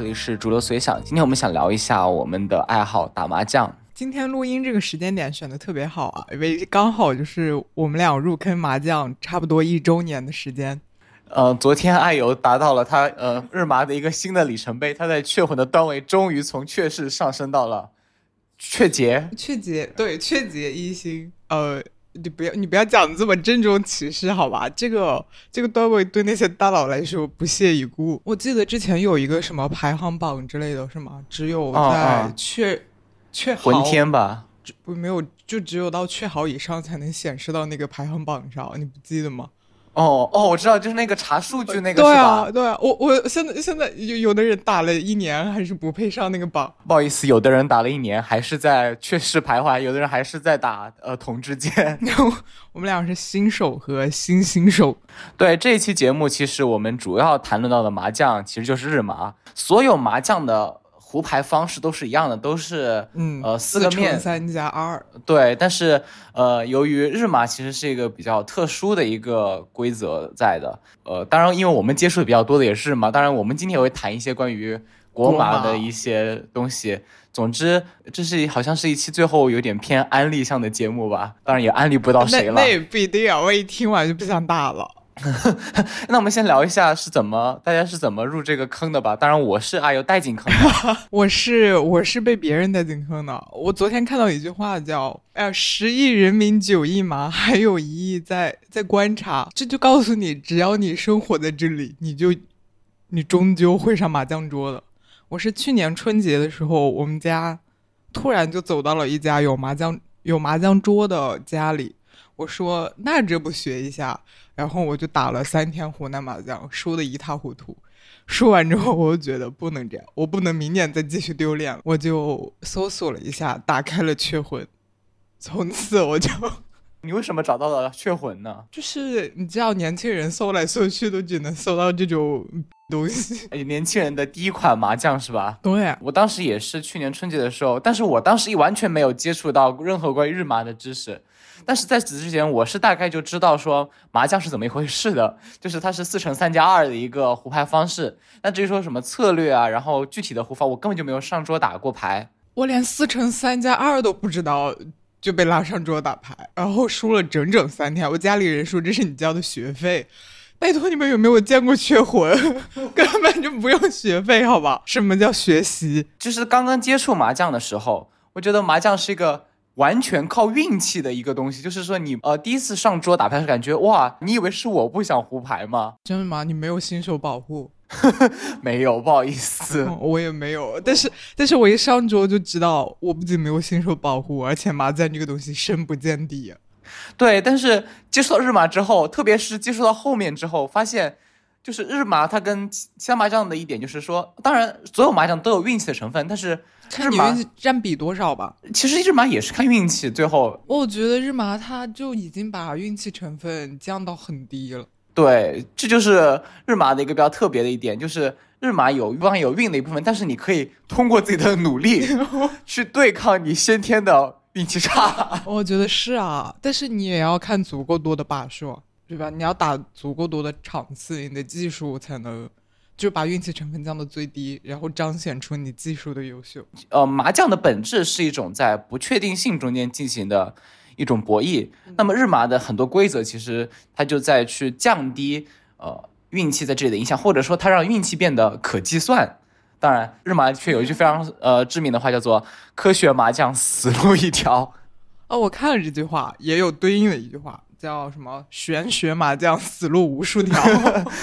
这里是主流随想。今天我们想聊一下我们的爱好打麻将。今天录音这个时间点选的特别好啊，因为刚好就是我们俩入坑麻将差不多一周年的时间。呃，昨天爱游达到了他呃日麻的一个新的里程碑，他在雀魂的段位终于从雀士上升到了雀杰。雀杰对雀杰一星，呃，你不要你不要讲的这么郑重其事好吧？这个这个段位对那些大佬来说不屑一顾。我记得之前有一个什么排行榜之类的是吗？只有在雀雀魂天吧，不没有，就只有到雀好以上才能显示到那个排行榜上，你不记得吗？哦哦，我知道，就是那个查数据那个，对啊，对啊，我我现在现在有有的人打了一年还是不配上那个榜，不好意思，有的人打了一年还是在确实徘徊，有的人还是在打呃同之间，我们俩是新手和新新手。对这一期节目，其实我们主要谈论到的麻将其实就是日麻，所有麻将的。胡牌方式都是一样的，都是嗯呃四个面三加二对，但是呃由于日麻其实是一个比较特殊的一个规则在的，呃当然因为我们接触的比较多的也是嘛，当然我们今天也会谈一些关于国麻的一些东西。总之这是好像是一期最后有点偏安利向的节目吧，当然也安利不到谁了。那也不一定啊，我一听完就不想打了。那我们先聊一下是怎么大家是怎么入这个坑的吧。当然我是啊，有带进坑的，我是我是被别人带进坑的。我昨天看到一句话叫“哎，十亿人民九亿麻，还有一亿在在观察”，这就告诉你，只要你生活在这里，你就你终究会上麻将桌的。我是去年春节的时候，我们家突然就走到了一家有麻将有麻将桌的家里。我说那这不学一下，然后我就打了三天湖南麻将，输的一塌糊涂。输完之后，我就觉得不能这样，我不能明年再继续丢脸。我就搜索了一下，打开了雀魂，从此我就。你为什么找到了雀魂呢？就是你知道，年轻人搜来搜去都只能搜到这种东西。年轻人的第一款麻将是吧？对，我当时也是去年春节的时候，但是我当时完全没有接触到任何关于日麻的知识。但是在此之前，我是大概就知道说麻将是怎么一回事的，就是它是四乘三加二的一个胡牌方式。那至于说什么策略啊，然后具体的胡法，我根本就没有上桌打过牌，我连四乘三加二都不知道，就被拉上桌打牌，然后输了整整三天。我家里人说这是你交的学费，拜托你们有没有见过缺魂？根本就不用学费，好吧？什么叫学习？就是刚刚接触麻将的时候，我觉得麻将是一个。完全靠运气的一个东西，就是说你呃第一次上桌打牌，感觉哇，你以为是我不想胡牌吗？真的吗？你没有新手保护？没有，不好意思，我也没有。但是但是我一上桌就知道，我不仅没有新手保护，而且麻将这个东西深不见底。对，但是接触到日麻之后，特别是接触到后面之后，发现。就是日麻，它跟其他麻将的一点就是说，当然所有麻将都有运气的成分，但是看你运气占比多少吧。其实日麻也是看运气，最后我觉得日麻它就已经把运气成分降到很低了。对，这就是日麻的一个比较特别的一点，就是日麻有方有运的一部分，但是你可以通过自己的努力 去对抗你先天的运气差。我觉得是啊，但是你也要看足够多的把数。对吧？你要打足够多的场次，你的技术才能就把运气成分降到最低，然后彰显出你技术的优秀。呃，麻将的本质是一种在不确定性中间进行的一种博弈。那么日麻的很多规则，其实它就在去降低呃运气在这里的影响，或者说它让运气变得可计算。当然，日麻却有一句非常呃知名的话，叫做“科学麻将死路一条”。哦，我看了这句话，也有对应的一句话。叫什么玄学麻将死路无数条，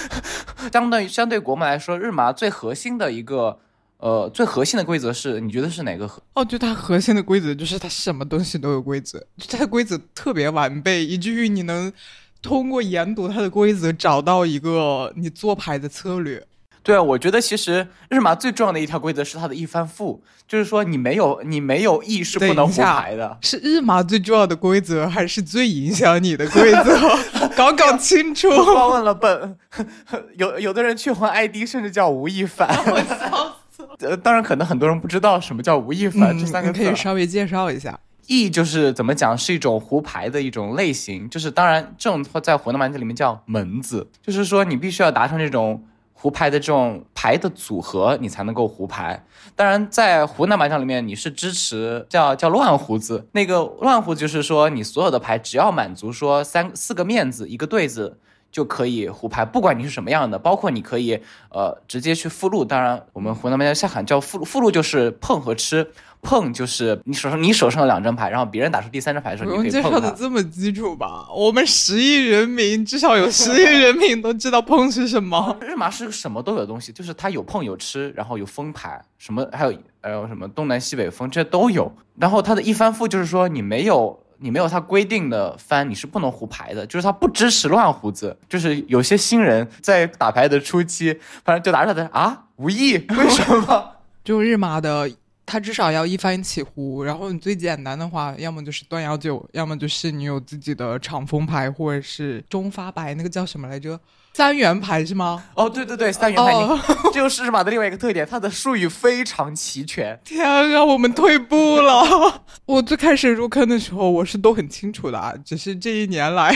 相对相对国麻来说，日麻最核心的一个呃最核心的规则是，你觉得是哪个？哦，就它核心的规则就是它什么东西都有规则，它的规则特别完备，以至于你能通过研读它的规则找到一个你做牌的策略。对啊，我觉得其实日麻最重要的一条规则是它的一翻覆，就是说你没有你没有意是不能胡牌的。是日麻最重要的规则，还是最影响你的规则？搞搞清楚。光问了本，有有的人去换 ID，甚至叫吴亦凡。我笑死了。呃，当然可能很多人不知道什么叫吴亦凡这三个字，可以稍微介绍一下。意就是怎么讲，是一种胡牌的一种类型，就是当然这种在湖南麻将里面叫门子，就是说你必须要达成这种。胡牌的这种牌的组合，你才能够胡牌。当然，在湖南麻将里面，你是支持叫叫乱胡子。那个乱胡子就是说，你所有的牌只要满足说三四个面子一个对子就可以胡牌，不管你是什么样的，包括你可以呃直接去附录。当然，我们湖南麻将下喊叫附附录，就是碰和吃。碰就是你手上你手上有两张牌，然后别人打出第三张牌的时候，你可以碰介绍的这么基础吧？我们十亿人民至少有十亿人民都知道碰是什么。日麻是个什么都有的东西，就是它有碰有吃，然后有封牌，什么还有还有什么东南西北风这些都有。然后它的一翻覆就是说你没有你没有它规定的翻，你是不能胡牌的，就是它不支持乱胡子。就是有些新人在打牌的初期，反正就打着的啊无意为什么？就日麻的。它至少要一翻起湖，然后你最简单的话，要么就是断幺九，要么就是你有自己的长风牌或者是中发白，那个叫什么来着？三元牌是吗？哦，对对对，三元牌，这就是日马的另外一个特点，它的术语非常齐全。天啊，我们退步了！我最开始入坑的时候，我是都很清楚的啊，只是这一年来。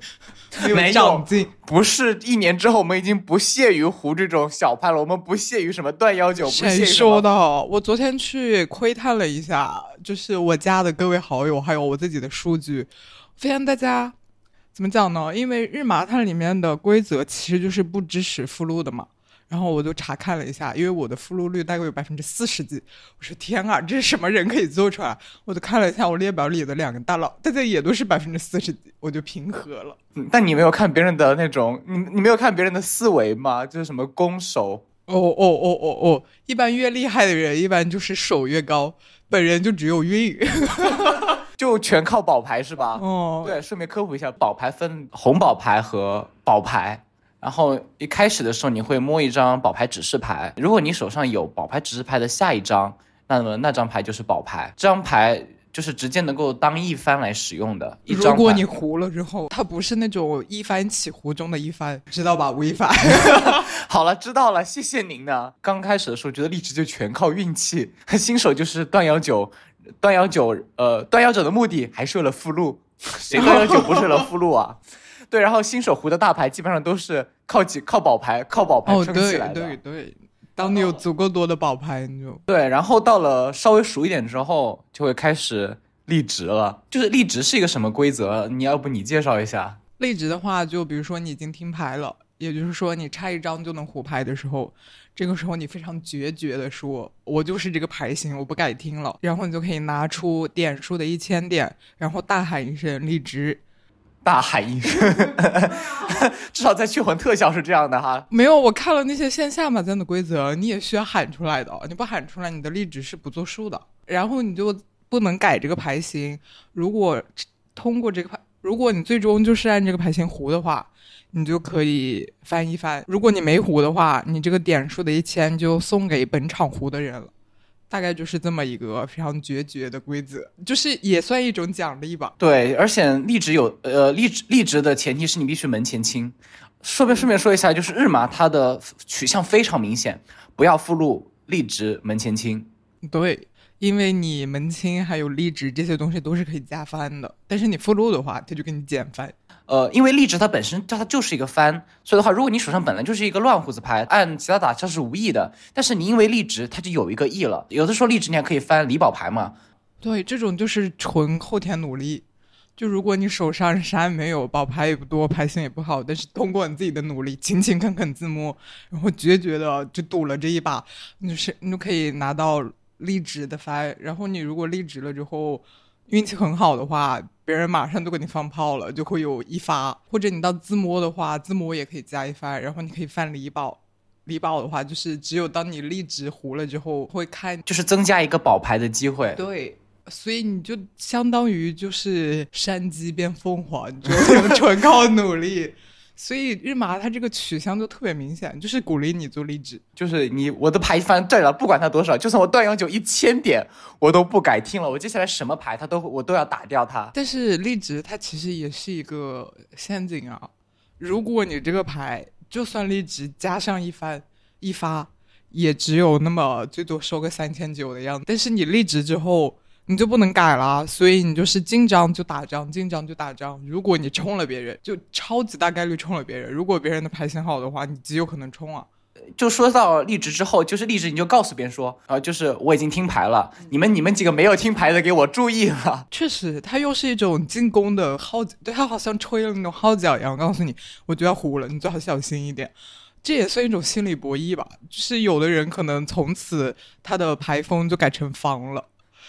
没有长进，不是一年之后我们已经不屑于胡这种小牌了，我们不屑于什么断幺九。谁说的？我昨天去窥探了一下，就是我家的各位好友，还有我自己的数据，发现大家怎么讲呢？因为日麻它里面的规则其实就是不支持附录的嘛。然后我就查看了一下，因为我的附录率大概有百分之四十几。我说天啊，这是什么人可以做出来？我就看了一下我列表里的两个大佬，大家也都是百分之四十几，我就平和了。但你没有看别人的那种，你你没有看别人的思维吗？就是什么攻守？哦哦哦哦哦，一般越厉害的人，一般就是手越高。本人就只有运，就全靠宝牌是吧？哦，对，顺便科普一下，宝牌分红宝牌和宝牌。然后一开始的时候，你会摸一张宝牌指示牌。如果你手上有宝牌指示牌的下一张，那么那张牌就是宝牌。这张牌就是直接能够当一番来使用的。如果你胡了之后，它不是那种一番起胡中的一番，知道吧？吴亦凡。好了，知道了，谢谢您呢。刚开始的时候觉得荔枝就全靠运气，新手就是断幺九，断幺九，呃，端阳酒的目的还是为了附录，谁断幺九不是为了附录啊？对，然后新手胡的大牌基本上都是靠几靠宝牌，靠宝牌撑起来的。对对对，当你有足够多的宝牌，你就对。然后到了稍微熟一点之后，就会开始立直了。就是立直是一个什么规则？你要不你介绍一下？立直的话，就比如说你已经听牌了，也就是说你差一张就能胡牌的时候，这个时候你非常决绝的说：“我就是这个牌型，我不改听了。”然后你就可以拿出点数的一千点，然后大喊一声“立直”。大喊一声，至少在去魂特效是这样的哈。没有，我看了那些线下麻将的规则，你也需要喊出来的。你不喊出来，你的力值是不作数的。然后你就不能改这个牌型。如果通过这个牌，如果你最终就是按这个牌型胡的话，你就可以翻一翻。如果你没胡的话，你这个点数的一千就送给本场胡的人了。大概就是这么一个非常决绝的规则，就是也算一种奖励吧。对，而且立直有呃立直立直的前提是你必须门前清。顺便顺便说一下，就是日麻它的取向非常明显，不要附录立直门前清。对，因为你门清还有立直这些东西都是可以加翻的，但是你附录的话，它就给你减翻。呃，因为荔枝它本身它就是一个翻，所以的话，如果你手上本来就是一个乱胡子牌，按其他打它是无意的，但是你因为荔枝它就有一个意了。有的时候荔枝你还可以翻离宝牌嘛。对，这种就是纯后天努力。就如果你手上啥也没有，宝牌也不多，牌型也不好，但是通过你自己的努力，勤勤恳恳自摸，然后决绝的就赌了这一把，你就是你就可以拿到立直的翻。然后你如果立直了之后。运气很好的话，别人马上就给你放炮了，就会有一发；或者你到自摸的话，自摸也可以加一发，然后你可以翻离宝。离宝的话，就是只有当你立直胡了之后，会看，就是增加一个宝牌的机会。对，所以你就相当于就是山鸡变凤凰，就 纯靠努力。所以日麻它这个取向就特别明显，就是鼓励你做励志，就是你我的牌翻对了，不管它多少，就算我断阳九一千点，我都不改听了。我接下来什么牌，它都我都要打掉它。但是励志它其实也是一个陷阱啊！如果你这个牌就算励志加上一番一发，也只有那么最多收个三千九的样子。但是你励志之后。你就不能改了，所以你就是进张就打张，进张就打张。如果你冲了别人，就超级大概率冲了别人。如果别人的牌型好的话，你极有可能冲啊。就说到立直之后，就是立直你就告诉别人说，啊、就是我已经听牌了，你们你们几个没有听牌的给我注意了。确实，他又是一种进攻的号角，对，他好像吹了那种号角一样，告诉你我就要胡了，你最好小心一点。这也算一种心理博弈吧，就是有的人可能从此他的牌风就改成方了，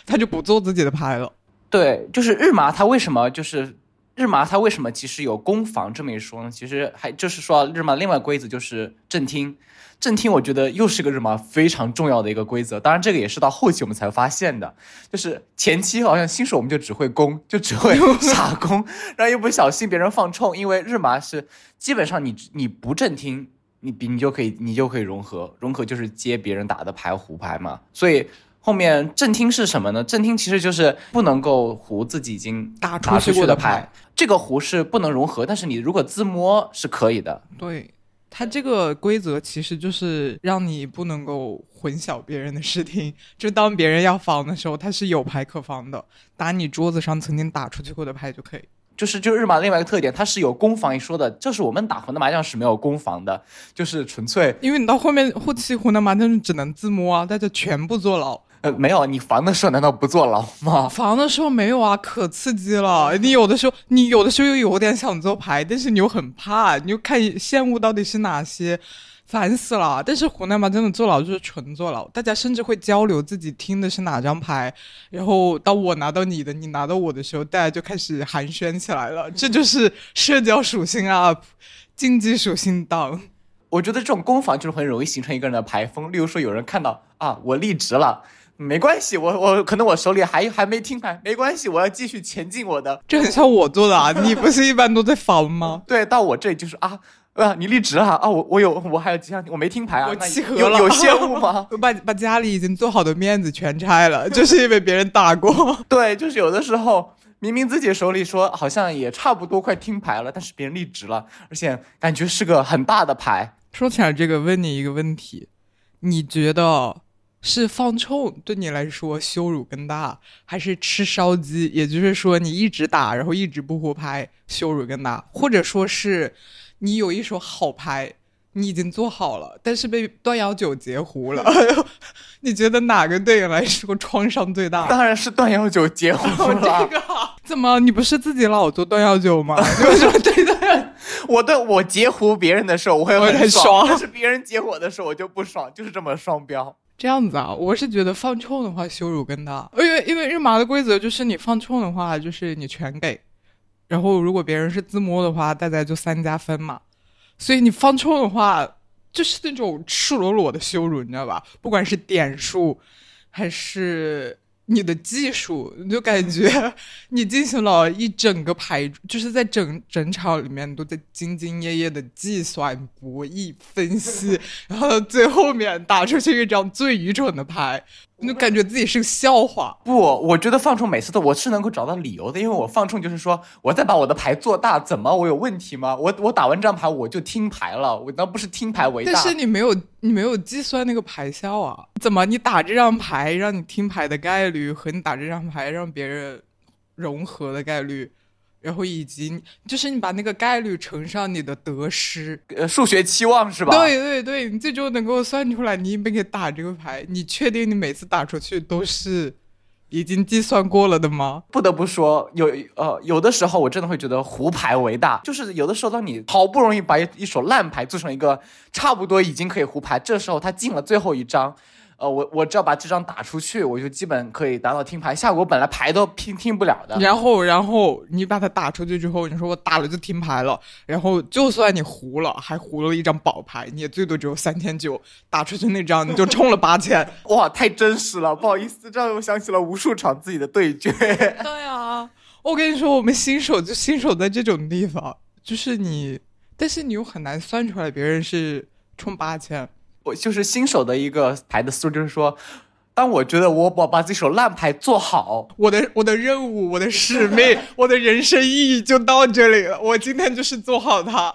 他就不做自己的牌了。对，就是日麻它为什么就是日麻它为什么其实有攻防这么一说呢？其实还就是说日麻另外规则就是正听，正听我觉得又是个日麻非常重要的一个规则。当然这个也是到后期我们才发现的，就是前期好像新手我们就只会攻，就只会 傻攻，然后一不小心别人放冲，因为日麻是基本上你你不正听。你比你就可以你就可以融合，融合就是接别人打的牌胡牌嘛，所以后面正厅是什么呢？正厅其实就是不能够胡自己已经打出去过的牌，这个胡是不能融合，但是你如果自摸是可以的。对，它这个规则其实就是让你不能够混淆别人的视听，就当别人要防的时候，它是有牌可防的，打你桌子上曾经打出去过的牌就可以。就是就日麻另外一个特点，它是有攻防一说的，就是我们打湖南麻将是没有攻防的，就是纯粹，因为你到后面后期湖南麻将只能自摸啊，大家全部坐牢。呃，没有，你防的时候难道不坐牢吗？防的时候没有啊，可刺激了。你有的时候，你有的时候又有点想做牌，但是你又很怕，你又看羡慕到底是哪些。烦死了！但是湖南麻将的坐牢就是纯坐牢，大家甚至会交流自己听的是哪张牌，然后当我拿到你的，你拿到我的时候，大家就开始寒暄起来了。这就是社交属性 up，竞技属性 down。我觉得这种攻防就是很容易形成一个人的牌风。例如说，有人看到啊，我立直了，没关系，我我可能我手里还还没听牌，没关系，我要继续前进我的。这很像我做的啊，你不是一般都在防吗？对，到我这里就是啊。啊，你立直了啊！我我有我还有几项我没听牌啊，我契合了，有有羡慕吗？我把把家里已经做好的面子全拆了，就是因为别人打过。对，就是有的时候明明自己手里说好像也差不多快听牌了，但是别人立直了，而且感觉是个很大的牌。说起来这个，问你一个问题，你觉得是放冲对你来说羞辱更大，还是吃烧鸡？也就是说你一直打，然后一直不胡牌，羞辱更大，或者说是？你有一手好牌，你已经做好了，但是被段瑶九截胡了。你觉得哪个对你来说创伤最大？当然是段瑶九截胡了。这个 怎么？你不是自己老做段瑶九吗？为什么对的？我对我截胡别人的时候我会很爽，但是别人截我的时候我就不爽，就是这么双标。这样子啊，我是觉得放冲的话羞辱更大，因为因为日麻的规则就是你放冲的话就是你全给。然后，如果别人是自摸的话，大家就三加分嘛。所以你放冲的话，就是那种赤裸裸的羞辱，你知道吧？不管是点数，还是。你的技术，你就感觉 你进行了一整个牌，就是在整整场里面都在兢兢业业的计算、博弈、分析，然后最后面打出去一张最愚蠢的牌，你就感觉自己是个笑话。不，我觉得放冲每次都我是能够找到理由的，因为我放冲就是说我再把我的牌做大，怎么我有问题吗？我我打完这张牌我就听牌了，我那不是听牌为大。但是你没有你没有计算那个牌效啊？怎么你打这张牌让你听牌的概率？和你打这张牌让别人融合的概率，然后以及就是你把那个概率乘上你的得失，呃，数学期望是吧？对对对，你最终能够算出来，你每给打这个牌，你确定你每次打出去都是已经计算过了的吗？不得不说，有呃，有的时候我真的会觉得胡牌为大，就是有的时候当你好不容易把一手烂牌做成一个差不多已经可以胡牌，这时候他进了最后一张。呃，我我只要把这张打出去，我就基本可以达到听牌效果。本来牌都听听不了的。然后，然后你把它打出去之后，你说我打了就听牌了。然后，就算你胡了，还胡了一张宝牌，你也最多只有三千九。打出去那张你就充了八千，哇，太真实了！不好意思，这让我想起了无数场自己的对决。对啊，我跟你说，我们新手就新手在这种地方，就是你，但是你又很难算出来别人是充八千。我就是新手的一个牌的思路，就是说，当我觉得我把把这手烂牌做好，我的我的任务、我的使命、我的人生意义就到这里了。我今天就是做好它。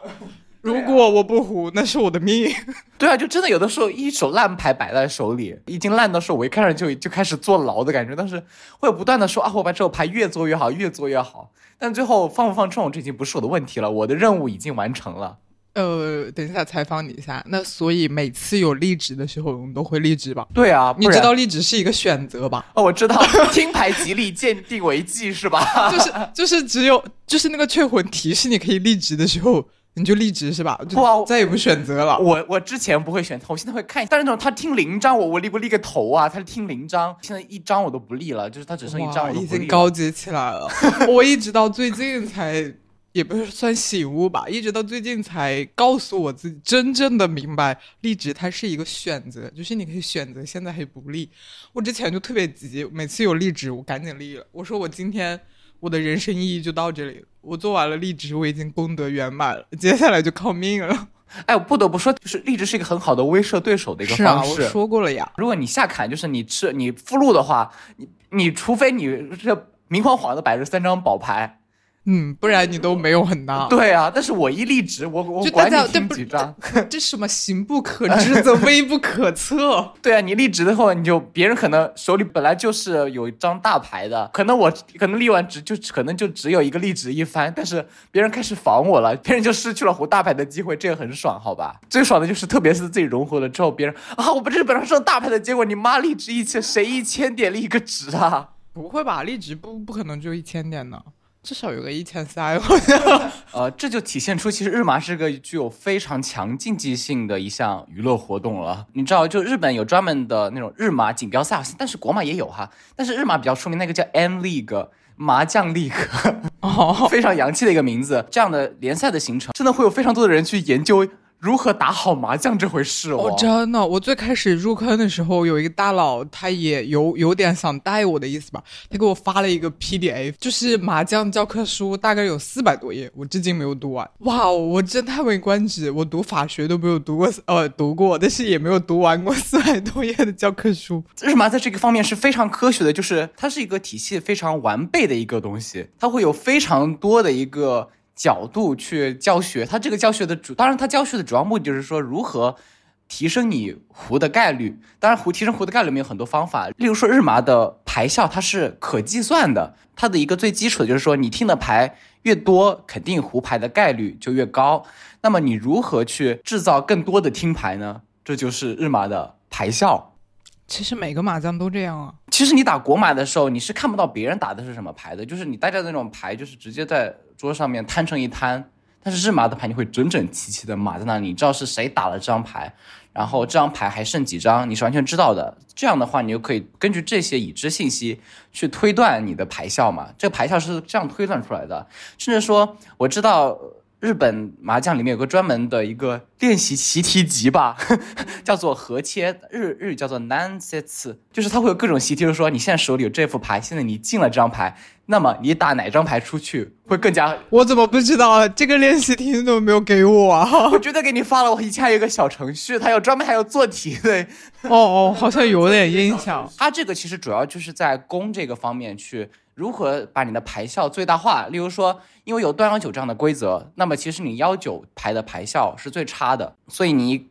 如果我不胡，那是我的命。对啊，就真的有的时候一手烂牌摆在手里，已经烂到时候我一看上就就开始坐牢的感觉。但是会不断的说啊，我把这手牌越做越好，越做越好。但最后放不放中，这已经不是我的问题了。我的任务已经完成了。呃，等一下采访你一下。那所以每次有离职的时候，我们都会离职吧？对啊，你知道离职是一个选择吧？哦，我知道，听牌吉利，鉴定为忌是吧？就是就是只有就是那个雀魂提示你可以离职的时候，你就离职是吧？哇，再也不选择了。我我之前不会选，我现在会看。但是那种他听零张，我我立不立个头啊？他听零张，现在一张我都不立了，就是他只剩一张，已经高级起来了。我一直到最近才。也不是算醒悟吧，一直到最近才告诉我自己真正的明白，立直它是一个选择，就是你可以选择现在还不立。我之前就特别急，每次有立直我赶紧立了。我说我今天我的人生意义就到这里，我做完了立直，我已经功德圆满了，接下来就靠命了。哎，我不得不说，就是立直是一个很好的威慑对手的一个方式。我说过了呀，如果你下坎，就是你吃你附录的话，你你除非你这明晃晃的摆着三张宝牌。嗯，不然你都没有很大。对啊，但是我一立直，我我管你听几张，这什么行不可 知则微不可测。对啊，你立直的话，你就别人可能手里本来就是有一张大牌的，可能我可能立完直就可能就只有一个立直一翻，但是别人开始防我了，别人就失去了胡大牌的机会，这个很爽，好吧？最爽的就是特别是自己融合了之后，别人啊，我不是本来是大牌的结果，你妈立直一千，谁一千点立一个直啊？不会吧，立直不不可能就一千点呢。至少有个一千三，呃，这就体现出其实日麻是个具有非常强竞技性的一项娱乐活动了。你知道，就日本有专门的那种日麻锦标赛，但是国马也有哈。但是日麻比较出名，那个叫 M League 麻将 League，哦，非常洋气的一个名字。这样的联赛的形成，真的会有非常多的人去研究。如何打好麻将这回事哦？真的，我最开始入坑的时候，有一个大佬，他也有有点想带我的意思吧。他给我发了一个 PDF，就是麻将教科书，大概有四百多页，我至今没有读完。哇，我真叹为观止！我读法学都没有读过，呃，读过，但是也没有读完过 四百多页的教科书。日麻在这个方面是非常科学的，就是它是一个体系非常完备的一个东西，它会有非常多的一个。角度去教学，他这个教学的主，当然他教学的主要目的就是说如何提升你胡的概率。当然，胡提升胡的概率里面有很多方法，例如说日麻的牌效它是可计算的，它的一个最基础的就是说你听的牌越多，肯定胡牌的概率就越高。那么你如何去制造更多的听牌呢？这就是日麻的牌效。其实每个麻将都这样啊。其实你打国麻的时候，你是看不到别人打的是什么牌的，就是你大家那种牌就是直接在。桌上面摊成一摊，但是日麻的牌你会整整齐齐的码在那里，你知道是谁打了这张牌，然后这张牌还剩几张，你是完全知道的。这样的话，你就可以根据这些已知信息去推断你的牌效嘛。这个牌效是这样推断出来的，甚至说我知道。日本麻将里面有个专门的一个练习习题集吧，叫做和切，日日语叫做 nansets，就是它会有各种习题，就是说你现在手里有这副牌，现在你进了这张牌，那么你打哪张牌出去会更加？我怎么不知道这个练习题你怎么没有给我啊？我绝对给你发了，我以前还有一个小程序，它有专门还有做题的。哦哦，好像有点印象。它这个其实主要就是在攻这个方面去。如何把你的牌效最大化？例如说，因为有断幺九这样的规则，那么其实你幺九牌的牌效是最差的，所以你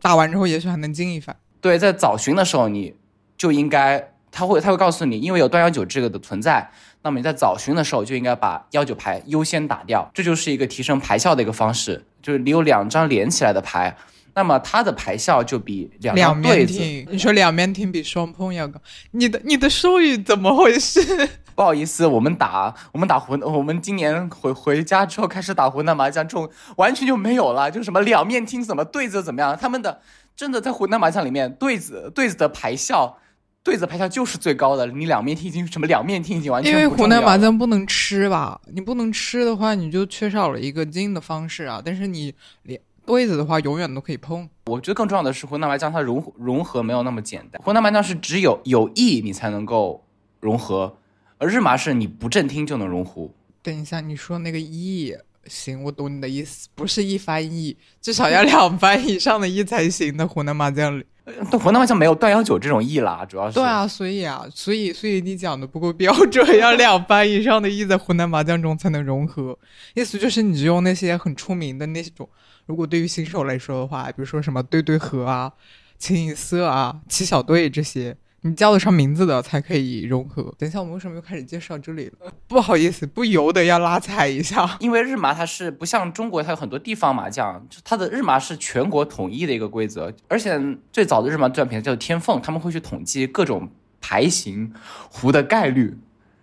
打完之后也许还能进一番。对，在早巡的时候，你就应该他会他会告诉你，因为有断幺九这个的存在，那么你在早巡的时候就应该把幺九牌优先打掉，这就是一个提升牌效的一个方式。就是你有两张连起来的牌，那么它的牌效就比两两面听，你说两面听比双碰要高，你的你的术语怎么回事？不好意思，我们打我们打湖，我们今年回回家之后开始打湖南麻将，这种完全就没有了，就什么两面听，怎么对子怎么样？他们的真的在湖南麻将里面，对子对子的牌效，对子牌效就是最高的。你两面听已经什么两面听已经完全因为湖南麻将不能吃吧？你不能吃的话，你就缺少了一个进的方式啊。但是你连对子的话，永远都可以碰。我觉得更重要的是湖南麻将它融融合没有那么简单。湖南麻将是只有有意你才能够融合。而日麻是你不正听就能融胡。等一下，你说那个一行，我懂你的意思，不是一翻译，至少要两翻以上的一才行的。湖南麻将里，湖南麻将没有断幺九这种一啦，主要是。对啊，所以啊，所以所以你讲的不够标准，要两翻以上的一在湖南麻将中才能融合。意思就是你只用那些很出名的那种，如果对于新手来说的话，比如说什么对对和啊、清一色啊、七小队这些。你叫得上名字的才可以融合。等一下，我们为什么又开始介绍这里了？不好意思，不由得要拉踩一下。因为日麻它是不像中国，它有很多地方麻将，它的日麻是全国统一的一个规则。而且最早的日麻段品叫天凤，他们会去统计各种牌型胡的概率。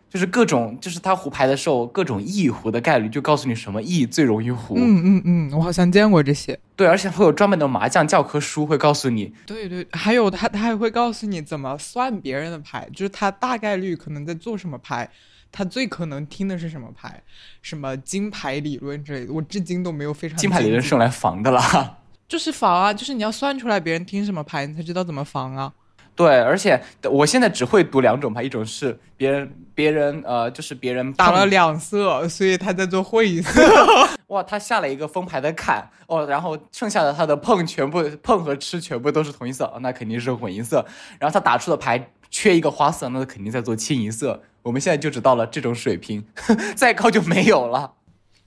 就是各种，就是他胡牌的时候，各种易胡的概率就告诉你什么易最容易胡。嗯嗯嗯，我好像见过这些。对，而且会有专门的麻将教科书会告诉你。对对，还有他他还会告诉你怎么算别人的牌，就是他大概率可能在做什么牌，他最可能听的是什么牌，什么金牌理论之类的，我至今都没有非常。金牌理论是用来防的啦。就是防啊，就是你要算出来别人听什么牌，你才知道怎么防啊。对，而且我现在只会读两种牌，一种是别人别人呃，就是别人打了两色，所以他在做混色。哇，他下了一个封牌的坎哦，然后剩下的他的碰全部碰和吃全部都是同一色，那肯定是混银色。然后他打出的牌缺一个花色，那肯定在做清一色。我们现在就只到了这种水平，再高就没有了。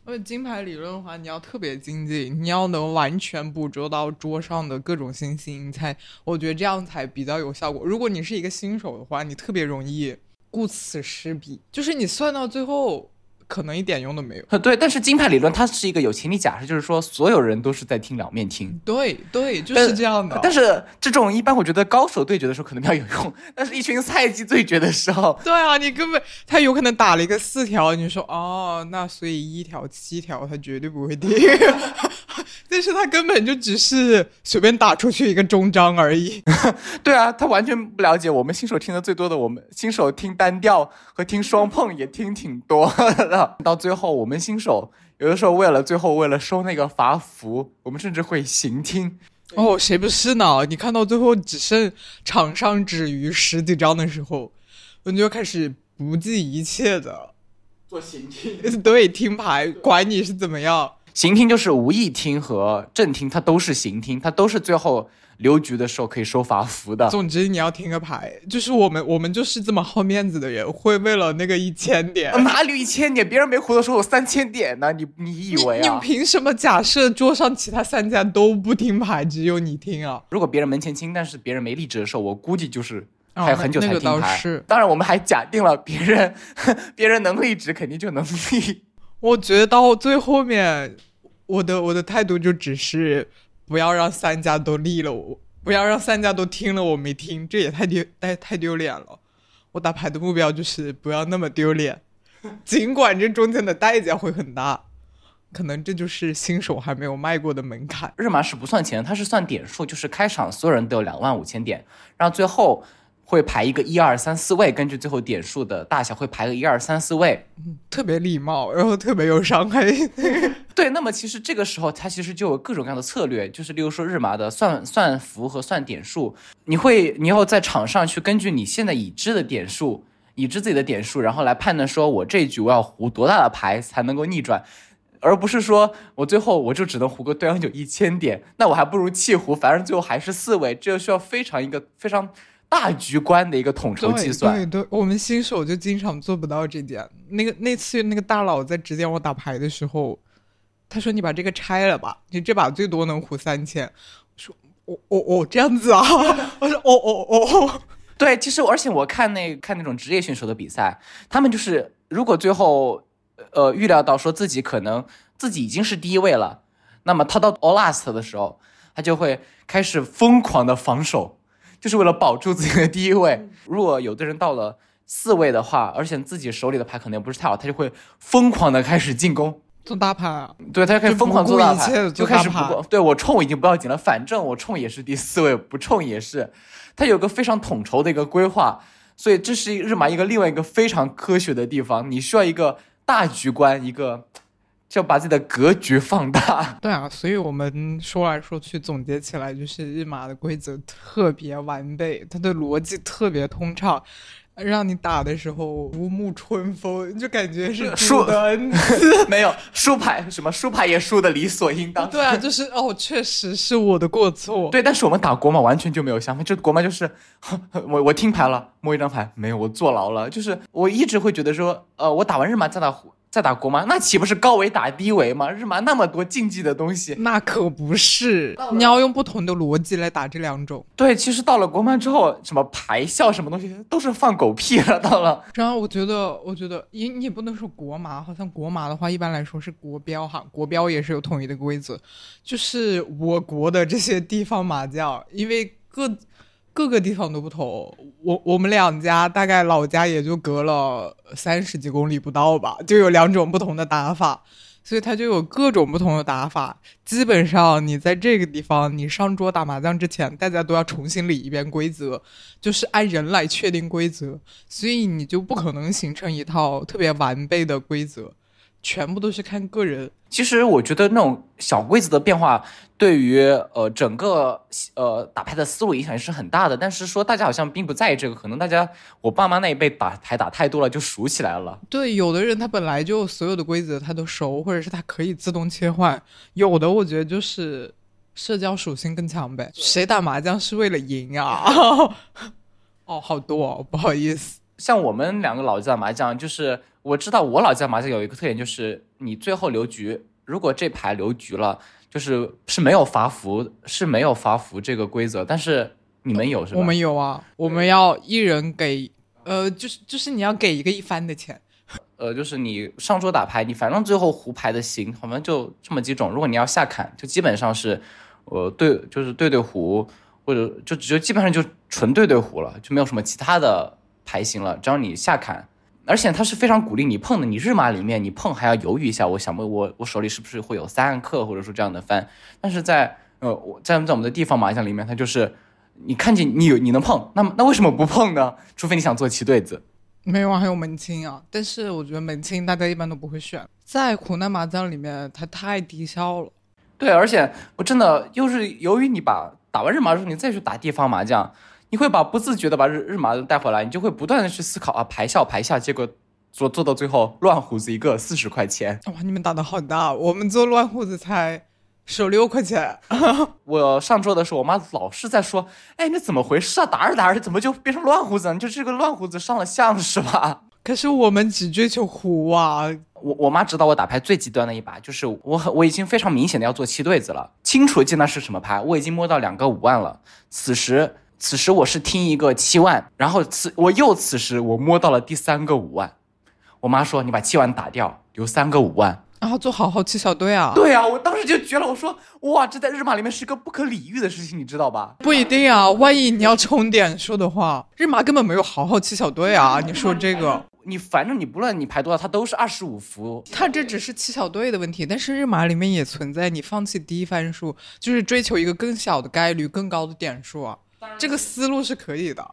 因为金牌理论的话，你要特别精进，你要能完全捕捉到桌上的各种信息，你才我觉得这样才比较有效果。如果你是一个新手的话，你特别容易顾此失彼，就是你算到最后。可能一点用都没有。对，但是金牌理论它是一个有前提假设，就是说所有人都是在听两面听。对对，就是这样的。但是这种一般我觉得高手对决的时候可能比较有用，但是一群菜鸡对决的时候，对啊，你根本他有可能打了一个四条，你说哦，那所以一条七条他绝对不会听。但是他根本就只是随便打出去一个中章而已。对啊，他完全不了解我们新手听的最多的，我们新手听单调和听双碰也听挺多的。到最后，我们新手有的时候为了最后为了收那个罚符，我们甚至会行听。哦，谁不是呢？你看到最后只剩场上只余十几张的时候，我就开始不计一切的做行听。对，听牌，管你是怎么样。行听就是无意听和正听，它都是行听，它都是最后留局的时候可以收罚符的。总之你要听个牌，就是我们我们就是这么好面子的人，会为了那个一千点。哪里有一千点？别人没胡的时候有三千点呢？你你以为啊？你凭什么假设桌上其他三家都不听牌，只有你听啊？如果别人门前清，但是别人没立直的时候，我估计就是还有很久才听牌。是，当然我们还假定了别人 别人能立直，肯定就能立。我觉得到最后面。我的我的态度就只是不要让三家都立了，我不要让三家都听了我没听，这也太丢太太丢脸了。我打牌的目标就是不要那么丢脸，尽管这中间的代价会很大，可能这就是新手还没有迈过的门槛。日麻是不算钱，它是算点数，就是开场所有人都有两万五千点，然后最后。会排一个一二三四位，根据最后点数的大小会排个一二三四位，特别礼貌，然后特别有伤害。对，那么其实这个时候它其实就有各种各样的策略，就是例如说日麻的算算符和算点数，你会你要在场上去根据你现在已知的点数，已知自己的点数，然后来判断说我这一局我要胡多大的牌才能够逆转，而不是说我最后我就只能胡个对方就一千点，那我还不如弃胡，反正最后还是四位，这就需要非常一个非常。大局观的一个统筹计算，对对，我们新手就经常做不到这点。那个那次那个大佬在指点我打牌的时候，他说：“你把这个拆了吧，你这把最多能胡三千。”我说：“哦哦哦，这样子啊？” 我说：“哦哦哦。”对，其实而且我看那看那种职业选手的比赛，他们就是如果最后呃预料到说自己可能自己已经是第一位了，那么他到 all last 的时候，他就会开始疯狂的防守。就是为了保住自己的第一位。如果有的人到了四位的话，而且自己手里的牌可能也不是太好，他就会疯狂的开始进攻，做大牌啊。对，他就开始疯狂做大牌，就开始不对我冲已经不要紧了，反正我冲也是第四位，不冲也是。他有个非常统筹的一个规划，所以这是日麻一个另外一个非常科学的地方。你需要一个大局观，一个。就把自己的格局放大。对啊，所以我们说来说去总结起来，就是日麻的规则特别完备，它的逻辑特别通畅，让你打的时候如沐春风，就感觉是输的恩赐。没有输牌什么输牌也输的理所应当。对啊，就是哦，确实是我的过错。对，但是我们打国马完全就没有想法，就国马就是 我我听牌了，摸一张牌没有，我坐牢了。就是我一直会觉得说，呃，我打完日麻再打在打国麻，那岂不是高维打低维吗？日麻那么多竞技的东西，那可不是，你要用不同的逻辑来打这两种。对，其实到了国麻之后，什么排校什么东西都是放狗屁了。到了，然后我觉得，我觉得也你也不能说国麻，好像国麻的话，一般来说是国标哈，国标也是有统一的规则，就是我国的这些地方麻将，因为各。各个地方都不同，我我们两家大概老家也就隔了三十几公里不到吧，就有两种不同的打法，所以它就有各种不同的打法。基本上你在这个地方，你上桌打麻将之前，大家都要重新理一遍规则，就是按人来确定规则，所以你就不可能形成一套特别完备的规则。全部都是看个人。其实我觉得那种小规则的变化，对于呃整个呃打牌的思路影响也是很大的。但是说大家好像并不在意这个，可能大家我爸妈那一辈打牌打太多了，就熟起来了。对，有的人他本来就所有的规则他都熟，或者是他可以自动切换。有的我觉得就是社交属性更强呗。谁打麻将是为了赢啊？哦，好多，哦，不好意思。像我们两个老家麻将就是。我知道我老家麻将有一个特点，就是你最后留局，如果这牌留局了，就是是没有罚服，是没有罚服这个规则。但是你们有是吧？我们有啊，我们要一人给，呃，就是就是你要给一个一番的钱，呃，就是你上桌打牌，你反正最后胡牌的型好像就这么几种。如果你要下砍，就基本上是，呃，对，就是对对胡，或者就就基本上就纯对对胡了，就没有什么其他的牌型了。只要你下砍。而且他是非常鼓励你碰的，你日麻里面你碰还要犹豫一下，我想问，我我手里是不是会有三克或者说这样的翻？但是在呃我在在我们的地方麻将里面，他就是你看见你有你能碰，那么那为什么不碰呢？除非你想做棋对子。没有啊，还有门清啊，但是我觉得门清大家一般都不会选，在湖南麻将里面它太低效了。对，而且我真的又是由于你把打完日麻之后，你再去打地方麻将。你会把不自觉的把日日麻带回来，你就会不断的去思考啊排笑排下，结果做做到最后乱胡子一个四十块钱。哇，你们打的好大，我们做乱胡子才十六块钱。我上桌的时候，我妈老是在说，哎，那怎么回事啊？打着打着怎么就变成乱胡子了？你就这个乱胡子上了相是吧？可是我们只追求胡啊。我我妈指导我打牌最极端的一把，就是我很我已经非常明显的要做七对子了，清楚记得是什么牌，我已经摸到两个五万了，此时。此时我是听一个七万，然后此我又此时我摸到了第三个五万，我妈说你把七万打掉，留三个五万，然后做好好七小队啊。对啊，我当时就绝了，我说哇，这在日马里面是个不可理喻的事情，你知道吧？不一定啊，万一你要充点数的话，日马根本没有好好七小队啊。你说这个，你反正你不论你排多少，它都是二十五伏，它这只是七小队的问题，但是日马里面也存在你放弃低番数，就是追求一个更小的概率、更高的点数啊。这个思路是可以的，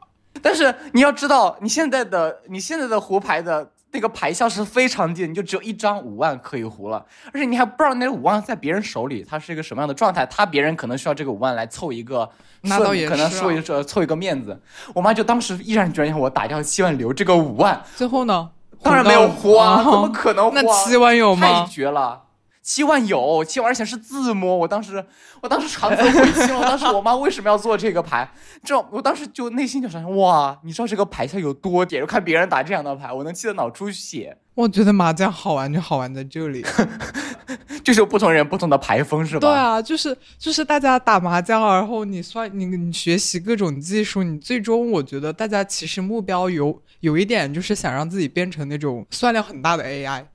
但是你要知道，你现在的你现在的胡牌的那个牌效是非常低，你就只有一张五万可以胡了，而且你还不知道那五万在别人手里它是一个什么样的状态，他别人可能需要这个五万来凑一个，那倒也可能说一说凑一个面子。我妈就当时毅然决然让我打掉七万留这个五万，最后呢，当然没有胡啊，怎么可能？那七万有吗？太绝了。七万有七万，而且是自摸。我当时，我当时长则悔心我。当时我妈为什么要做这个牌？这我当时就内心就想，哇，你知道这个牌下有多点？看别人打这样的牌，我能气得脑出血。我觉得麻将好玩就好玩在这里，就是有不同人不同的牌风，是吧？对啊，就是就是大家打麻将，然后你算你你学习各种技术，你最终我觉得大家其实目标有有一点就是想让自己变成那种算量很大的 AI。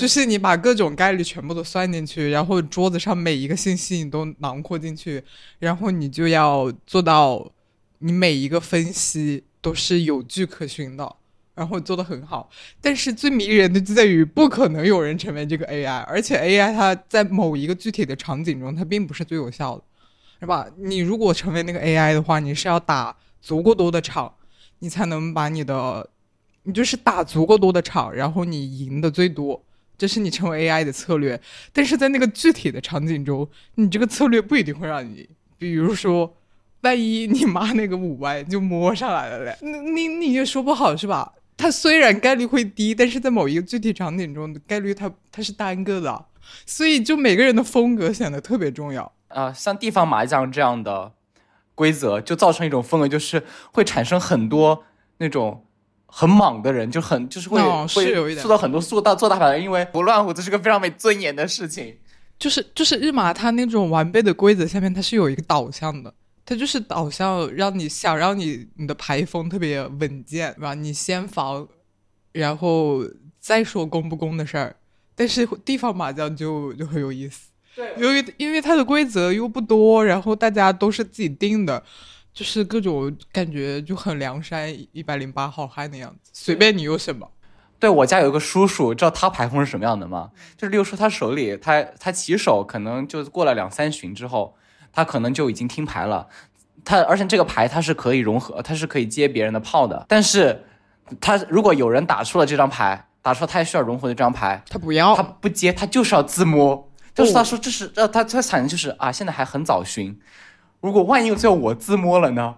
就是你把各种概率全部都算进去，然后桌子上每一个信息你都囊括进去，然后你就要做到你每一个分析都是有据可循的，然后做的很好。但是最迷人的就在于不可能有人成为这个 AI，而且 AI 它在某一个具体的场景中它并不是最有效的，是吧？你如果成为那个 AI 的话，你是要打足够多的场，你才能把你的，你就是打足够多的场，然后你赢的最多。这是你成为 AI 的策略，但是在那个具体的场景中，你这个策略不一定会让你，比如说，万一你妈那个五万就摸上来了嘞，你你你也说不好是吧？它虽然概率会低，但是在某一个具体场景中的概率它它是单个的，所以就每个人的风格显得特别重要啊。像地方麻将这样的规则，就造成一种风格，就是会产生很多那种。很莽的人，就很就是会、哦是有一点会做到很多做大做大牌的人，因为不乱胡这是个非常没尊严的事情。就是就是日麻它那种完备的规则下面，它是有一个导向的，它就是导向让你想让你你的牌风特别稳健，对吧？你先防，然后再说攻不攻的事儿。但是地方麻将就就很有意思，对由于因为它的规则又不多，然后大家都是自己定的，就是各种感觉就很梁山一百零八好汉的样子，随便你有什么。对我家有一个叔叔，知道他牌风是什么样的吗？就是例如说他手里，他他起手可能就过了两三巡之后，他可能就已经听牌了。他而且这个牌他是可以融合，他是可以接别人的炮的。但是他如果有人打出了这张牌，打出了他需要融合的这张牌，他不要，他不接，他就是要自摸。就是他说这是呃，他他想的就是啊，现在还很早巡，如果万一最后我自摸了呢？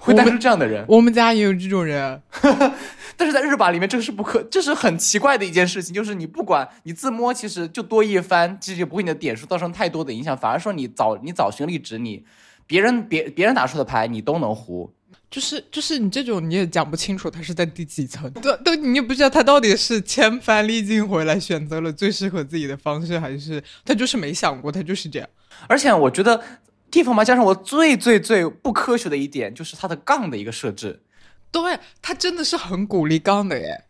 会诞生这样的人。我们家也有这种人。但是在日把里面，这个是不可，这是很奇怪的一件事情，就是你不管你自摸，其实就多一番，其实也不会你的点数造成太多的影响，反而说你早你早巡立直，你别人别别人打出的牌你都能胡。就是就是你这种你也讲不清楚他是在第几层，对对，你也不知道他到底是千帆历尽回来选择了最适合自己的方式，还是他就是没想过，他就是这样。而且我觉得地方麻将上我最最最不科学的一点就是它的杠的一个设置。对它真的是很鼓励杠的耶。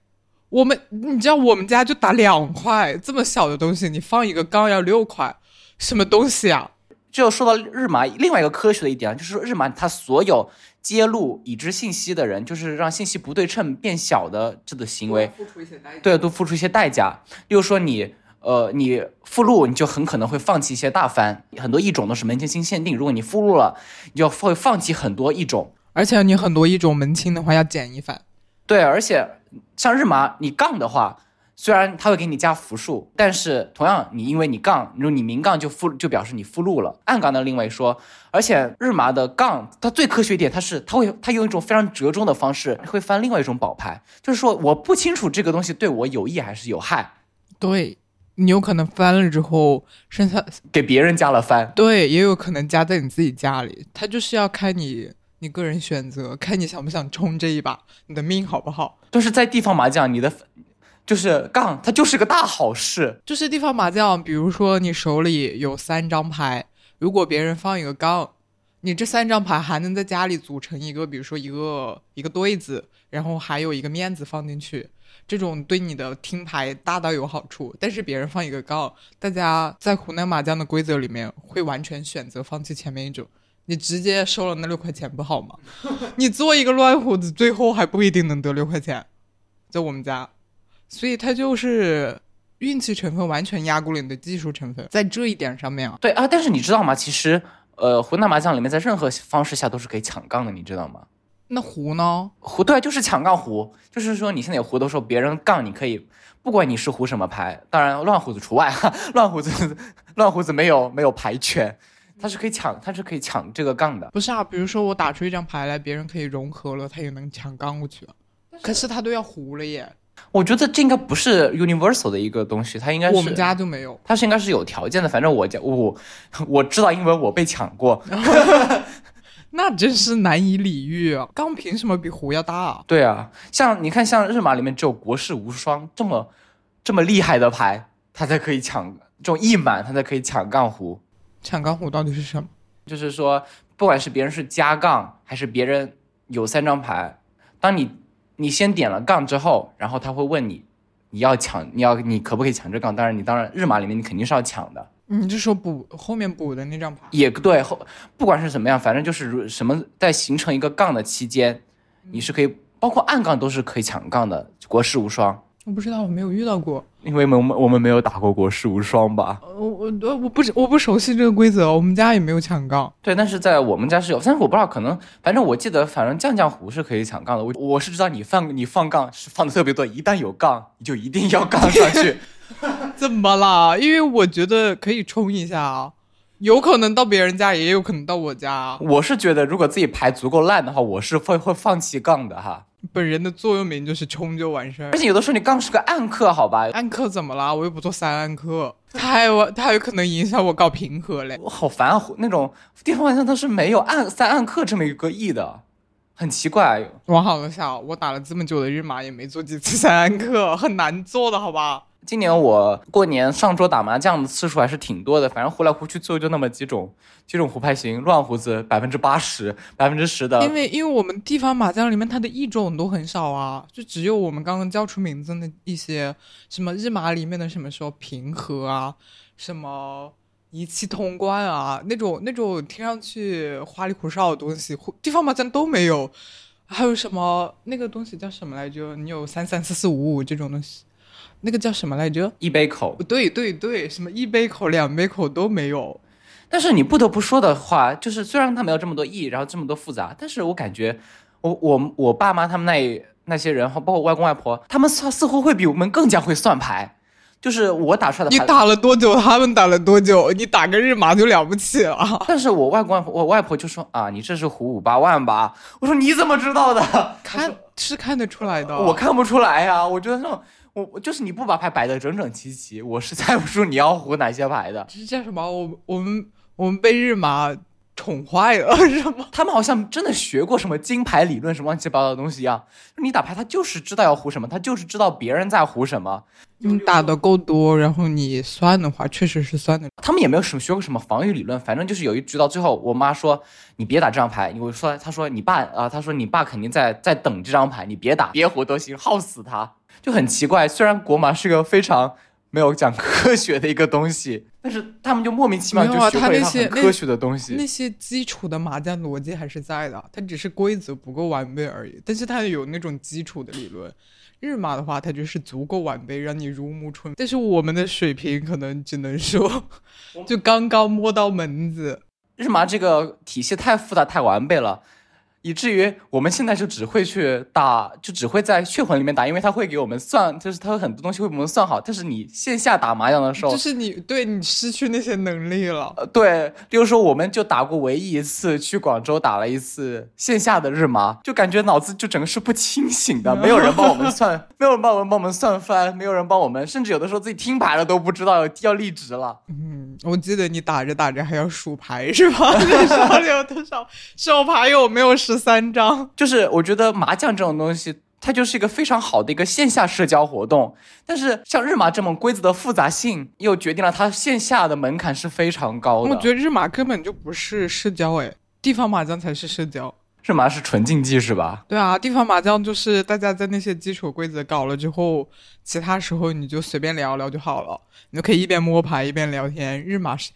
我们你知道我们家就打两块这么小的东西，你放一个杠要六块，什么东西啊？就说到日麻，另外一个科学的一点啊，就是说日麻它所有揭露已知信息的人，就是让信息不对称变小的这个行为，付出一些代价。对，都付出一些代价。例如说你，呃，你附录，你就很可能会放弃一些大番，很多异种都是门前星限定，如果你附录了，你就会放弃很多异种。而且你很多异种门清的话要减一番。对，而且像日麻，你杠的话，虽然它会给你加复数，但是同样你因为你杠，如果你明杠就附就表示你附录了。暗杠的另外说，而且日麻的杠，它最科学一点，它是它会它用一种非常折中的方式，会翻另外一种宝牌，就是说我不清楚这个东西对我有益还是有害，对你有可能翻了之后，剩下给别人加了翻。对，也有可能加在你自己家里。他就是要看你你个人选择，看你想不想冲这一把，你的命好不好。就是在地方麻将，你的就是杠，它就是个大好事。就是地方麻将，比如说你手里有三张牌，如果别人放一个杠，你这三张牌还能在家里组成一个，比如说一个一个对子，然后还有一个面子放进去，这种对你的听牌大大有好处。但是别人放一个杠，大家在湖南麻将的规则里面会完全选择放弃前面一种。你直接收了那六块钱不好吗？你做一个乱胡子，最后还不一定能得六块钱，在我们家，所以它就是运气成分完全压过了你的技术成分，在这一点上面啊，对啊，但是你知道吗？其实，呃，湖南麻将里面在任何方式下都是可以抢杠的，你知道吗？那胡呢？胡对，就是抢杠胡，就是说你现在有胡的时候，别人杠你可以，不管你是胡什么牌，当然乱胡子除外，哈，乱胡子 乱胡子没有没有牌权，他是可以抢，他是可以抢这个杠的。不是啊，比如说我打出一张牌来，别人可以融合了，他也能抢杠过去啊。可是他都要胡了耶，我觉得这应该不是 universal 的一个东西，它应该是我们家就没有。它是应该是有条件的。反正我家我我知道，因为我被抢过。那真是难以理喻啊！杠凭什么比胡要大啊？对啊，像你看，像日马里面只有国士无双这么这么厉害的牌，他才可以抢这种一满，他才可以抢杠胡。抢杠胡到底是什么？就是说，不管是别人是加杠，还是别人有三张牌，当你你先点了杠之后，然后他会问你，你要抢，你要你可不可以抢这杠？当然，你当然日马里面你肯定是要抢的。你就说补后面补的那张牌，也对，后不管是怎么样，反正就是如什么在形成一个杠的期间，你是可以，包括暗杠都是可以抢杠的。国士无双，我不知道，我没有遇到过。因为我们我们没有打过国士无双吧？呃我我我我不我不熟悉这个规则，我们家也没有抢杠。对，但是在我们家是有，但是我不知道，可能反正我记得，反正将将胡是可以抢杠的。我我是知道你放你放杠是放的特别多，一旦有杠，你就一定要杠上去。怎么啦？因为我觉得可以冲一下啊，有可能到别人家，也有可能到我家啊。我是觉得，如果自己牌足够烂的话，我是会会放弃杠的哈。本人的座右铭就是冲就完事儿而。且有的时候你刚是个暗克，好吧？暗克怎么啦？我又不做三暗克，他还有他还有可能影响我搞平和嘞。我好烦啊！那种地方好像它是没有暗三暗克这么一个意的。很奇怪。往好了想，我打了这么久的日麻，也没做几次三暗课，很难做的好吧？今年我过年上桌打麻将的次数还是挺多的，反正胡来胡去最后就那么几种，几种胡牌型，乱胡子百分之八十、百分之十的。因为因为我们地方麻将里面它的异种都很少啊，就只有我们刚刚叫出名字的一些，什么日麻里面的什么说平和啊，什么一气通关啊，那种那种听上去花里胡哨的东西，地方麻将都没有。还有什么那个东西叫什么来着？你有三三四四五五这种东西。那个叫什么来着？一杯口，对对对，什么一杯口、两杯口都没有。但是你不得不说的话，就是虽然它没有这么多亿，然后这么多复杂，但是我感觉，我我我爸妈他们那那些人，包括我外公外婆，他们似似乎会比我们更加会算牌。就是我打出来的，你打了多久？他们打了多久？你打个日麻就了不起了。但是我外公外婆，我外婆就说啊，你这是胡五八万吧？我说你怎么知道的？看是看得出来的，我看不出来呀。我觉得那种。我我就是你不把牌摆的整整齐齐，我是猜不出你要胡哪些牌的。这是叫什么？我我们我们被日麻宠坏了是吗？他们好像真的学过什么金牌理论，什么乱七八糟的东西一样。你打牌，他就是知道要胡什么，他就是知道别人在胡什么。你打的够多，然后你算的话，确实是算的。他们也没有什么学过什么防御理论，反正就是有一局到最后，我妈说你别打这张牌。我说，她说你爸啊，他说你爸肯定在在等这张牌，你别打，别胡都行，耗死他。就很奇怪，虽然国麻是个非常没有讲科学的一个东西，但是他们就莫名其妙就学会了些科学的东西。那些基础的麻将逻辑还是在的，它只是规则不够完备而已。但是它有那种基础的理论。日麻的话，它就是足够完备，让你如沐春。但是我们的水平可能只能说，就刚刚摸到门子。日麻这个体系太复杂、太完备了。以至于我们现在就只会去打，就只会在血魂里面打，因为他会给我们算，就是他很多东西会给我们算好。但是你线下打麻将的时候，就是你对你失去那些能力了。呃，对，比如说我们就打过唯一一次去广州打了一次线下的日麻，就感觉脑子就整个是不清醒的，没有人帮我们算，没有人帮我们帮我们算翻，没有人帮我们，甚至有的时候自己听牌了都不知道要要立直了。嗯，我记得你打着打着还要数牌是吧？手里有多少手牌有没有十？三张，就是我觉得麻将这种东西，它就是一个非常好的一个线下社交活动。但是像日麻这么规则的复杂性，又决定了它线下的门槛是非常高的。我觉得日麻根本就不是社交，哎，地方麻将才是社交。日麻是纯竞技是吧？对啊，地方麻将就是大家在那些基础规则搞了之后，其他时候你就随便聊聊就好了，你就可以一边摸牌一边聊天。日麻是，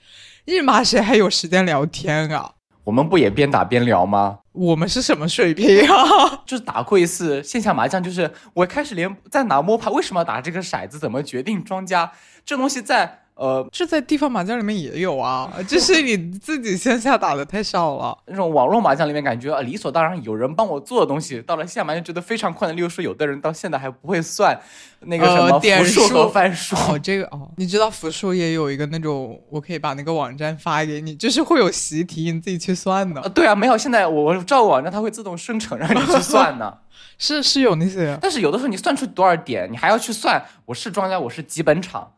日麻谁还有时间聊天啊？我们不也边打边聊吗？我们是什么水平啊？就是打过一次线下麻将，就是我开始连在哪摸牌，为什么要打这个骰子，怎么决定庄家，这东西在。呃，这在地方麻将里面也有啊，就是你自己线下打的太少了。那种网络麻将里面，感觉啊理所当然有人帮我做的东西，到了线下麻将觉得非常困难。例如说，有的人到现在还不会算那个什么点数和番数。哦，这个哦，你知道复数也有一个那种，我可以把那个网站发给你，就是会有习题，你自己去算的。对啊，没有，现在我照网站它会自动生成让你去算呢。是是有那些，但是有的时候你算出多少点，你还要去算，我是庄家，我是几本场。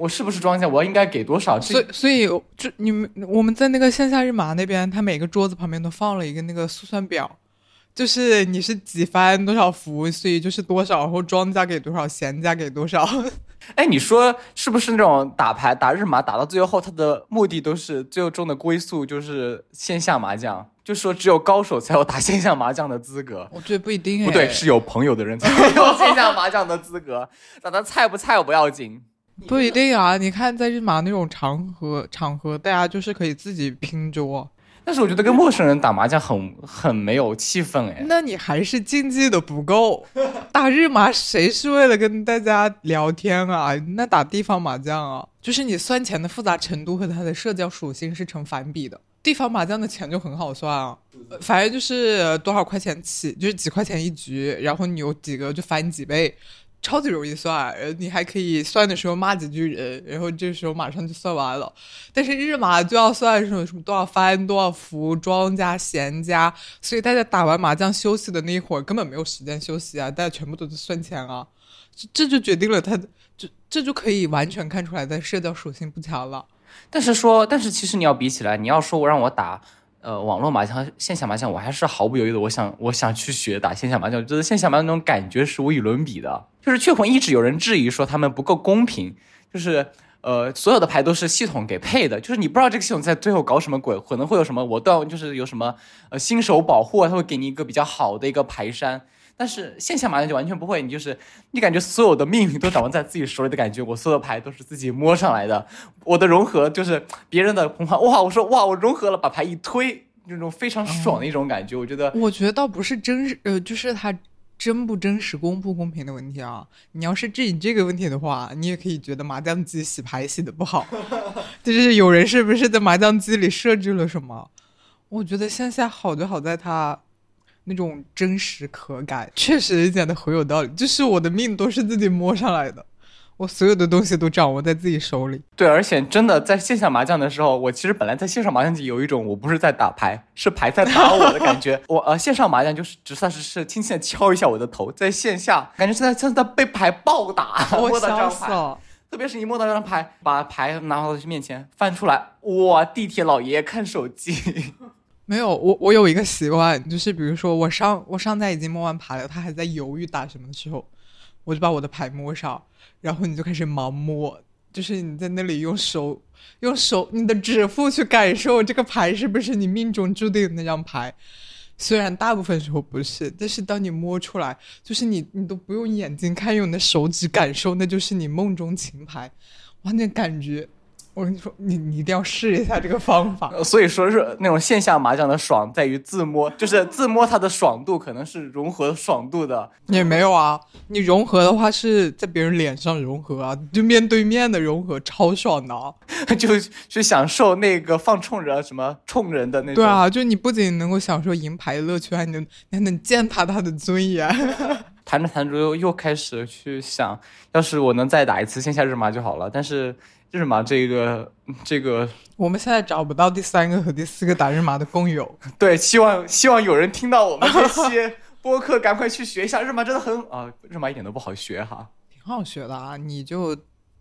我是不是庄家？我应该给多少？所以，所以就你们我们在那个线下日麻那边，他每个桌子旁边都放了一个那个速算表，就是你是几番多少伏，所以就是多少，然后庄家给多少，闲家给多少。哎，你说是不是那种打牌打日麻打到最后，他的目的都是最后中的归宿就是线下麻将，就说只有高手才有打线下麻将的资格。我觉得不一定，不对，是有朋友的人才有 线下麻将的资格，打的菜不菜不要紧。不一定啊，你看在日麻那种场合，场合大家就是可以自己拼桌，但是我觉得跟陌生人打麻将很很没有气氛哎。那你还是竞技的不够，打日麻谁是为了跟大家聊天啊？那打地方麻将啊，就是你算钱的复杂程度和它的社交属性是成反比的。地方麻将的钱就很好算啊，反正就是多少块钱起，就是几块钱一局，然后你有几个就翻几倍。超级容易算，你还可以算的时候骂几句人，然后这时候马上就算完了。但是日麻就要算什么什么多少番多少服庄家闲家，所以大家打完麻将休息的那一会儿根本没有时间休息啊，大家全部都在算钱啊，这这就决定了他，这这就可以完全看出来的社交属性不强了。但是说，但是其实你要比起来，你要说我让我打。呃网络麻将线下麻将，我还是毫不犹豫的，我想我想去学打线下麻将，我觉得线下麻将那种感觉是无与伦比的。就是雀魂一直有人质疑说他们不够公平，就是呃所有的牌都是系统给配的，就是你不知道这个系统在最后搞什么鬼，可能会有什么我断，就是有什么呃新手保护啊，他会给你一个比较好的一个牌山。但是线下麻将就完全不会，你就是你感觉所有的命运都掌握在自己手里的感觉，我所有的牌都是自己摸上来的，我的融合就是别人的膨化，哇，我说哇，我融合了，把牌一推，那种非常爽的一种感觉，我觉得，我觉得倒不是真实，呃，就是它真不真实、公不公平的问题啊。你要是质疑这个问题的话，你也可以觉得麻将机洗牌洗的不好，就是有人是不是在麻将机里设置了什么？我觉得线下好就好在它。那种真实可感，确实讲的很有道理。就是我的命都是自己摸上来的，我所有的东西都掌握在自己手里。对，而且真的在线下麻将的时候，我其实本来在线上麻将机有一种我不是在打牌，是牌在打我的感觉。我呃线上麻将就是只算是是轻轻的敲一下我的头，在线下感觉是在像在被牌暴打。我笑死了。特别是你摸到这张牌，把牌拿到面前翻出来，哇，地铁老爷爷看手机。没有我，我有一个习惯，就是比如说我上我上在已经摸完牌了，他还在犹豫打什么的时候，我就把我的牌摸上，然后你就开始盲摸，就是你在那里用手用手你的指腹去感受这个牌是不是你命中注定的那张牌，虽然大部分时候不是，但是当你摸出来，就是你你都不用眼睛看，用你的手指感受，那就是你梦中情牌，哇，那感觉。我跟你说，你你一定要试一下这个方法。所以说是那种线下麻将的爽在于自摸，就是自摸它的爽度可能是融合爽度的。也没有啊，你融合的话是在别人脸上融合啊，就面对面的融合，超爽的，就去享受那个放冲人什么冲人的那种。对啊，就你不仅能够享受赢牌的乐趣，还能还能践踏他的尊严。谈着谈着又又开始去想，要是我能再打一次线下日麻就好了，但是。日麻这个这个，我们现在找不到第三个和第四个打日麻的工友。对，希望希望有人听到我们这些播客，赶快去学一下日麻，真的很啊，日麻一点都不好学哈，挺好学的啊，你就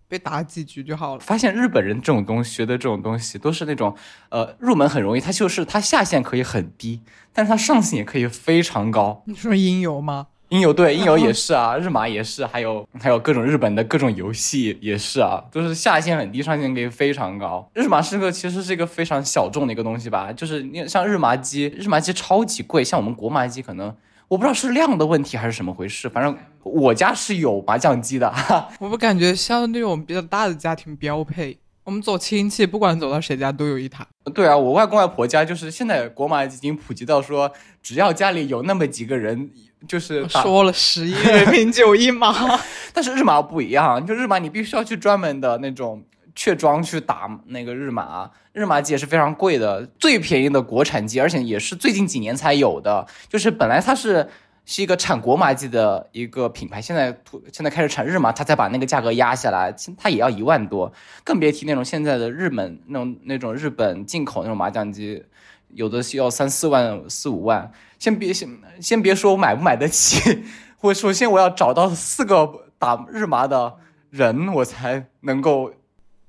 被打几局就好了。发现日本人这种东西学的这种东西都是那种呃入门很容易，它就是它下限可以很低，但是它上限也可以非常高。你说音游吗？音游对音游也是啊，日麻也是，还有还有各种日本的各种游戏也是啊，都是下限很低，上限可以非常高。日麻是个其实是一个非常小众的一个东西吧，就是你像日麻机，日麻机超级贵，像我们国麻机可能我不知道是量的问题还是什么回事，反正我家是有麻将机的。我不感觉像那种比较大的家庭标配，我们走亲戚，不管走到谁家都有一台。对啊，我外公外婆家就是现在国马已经普及到说，只要家里有那么几个人。就是说了十亿人民九一麻，但是日马不一样，就日马你必须要去专门的那种雀庄去打那个日麻，日马机也是非常贵的，最便宜的国产机，而且也是最近几年才有的。就是本来它是是一个产国麻机的一个品牌，现在突现在开始产日麻，它才把那个价格压下来，它也要一万多，更别提那种现在的日本那种那种日本进口那种麻将机，有的需要三四万四五万。先别先先别说我买不买得起，我首先我要找到四个打日麻的人，我才能够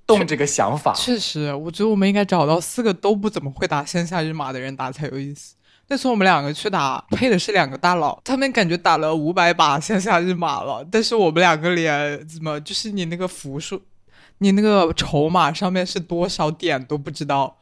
动这个想法。确实，我觉得我们应该找到四个都不怎么会打线下日麻的人打才有意思。那次我们两个去打，配的是两个大佬，他们感觉打了五百把线下日马了，但是我们两个连怎么就是你那个符数，你那个筹码上面是多少点都不知道。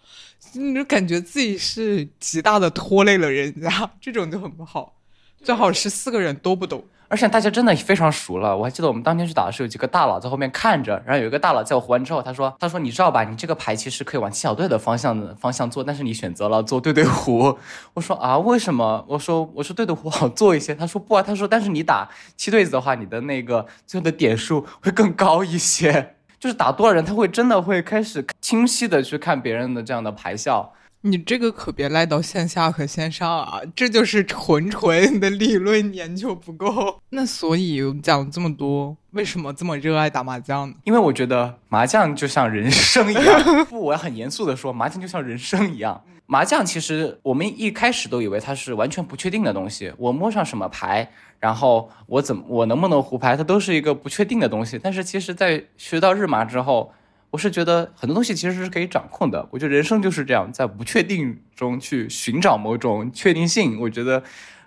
你就感觉自己是极大的拖累了人家，这种就很不好。最好是四个人都不懂，而且大家真的非常熟了。我还记得我们当天去打的时候，有几个大佬在后面看着，然后有一个大佬在我胡完之后，他说：“他说你知道吧，你这个牌其实可以往七小队的方向方向做，但是你选择了做对对胡。”我说：“啊，为什么？”我说：“我说对对胡好做一些。”他说：“不啊。”他说：“但是你打七对子的话，你的那个最后的点数会更高一些。”就是打多少人，他会真的会开始清晰的去看别人的这样的牌效。你这个可别赖到线下和线上啊，这就是纯纯的理论研究不够。那所以讲这么多，为什么这么热爱打麻将呢？因为我觉得麻将就像人生一样。不，我要很严肃的说，麻将就像人生一样。麻将其实我们一开始都以为它是完全不确定的东西，我摸上什么牌。然后我怎么我能不能胡牌，它都是一个不确定的东西。但是其实，在学到日麻之后，我是觉得很多东西其实是可以掌控的。我觉得人生就是这样，在不确定中去寻找某种确定性。我觉得，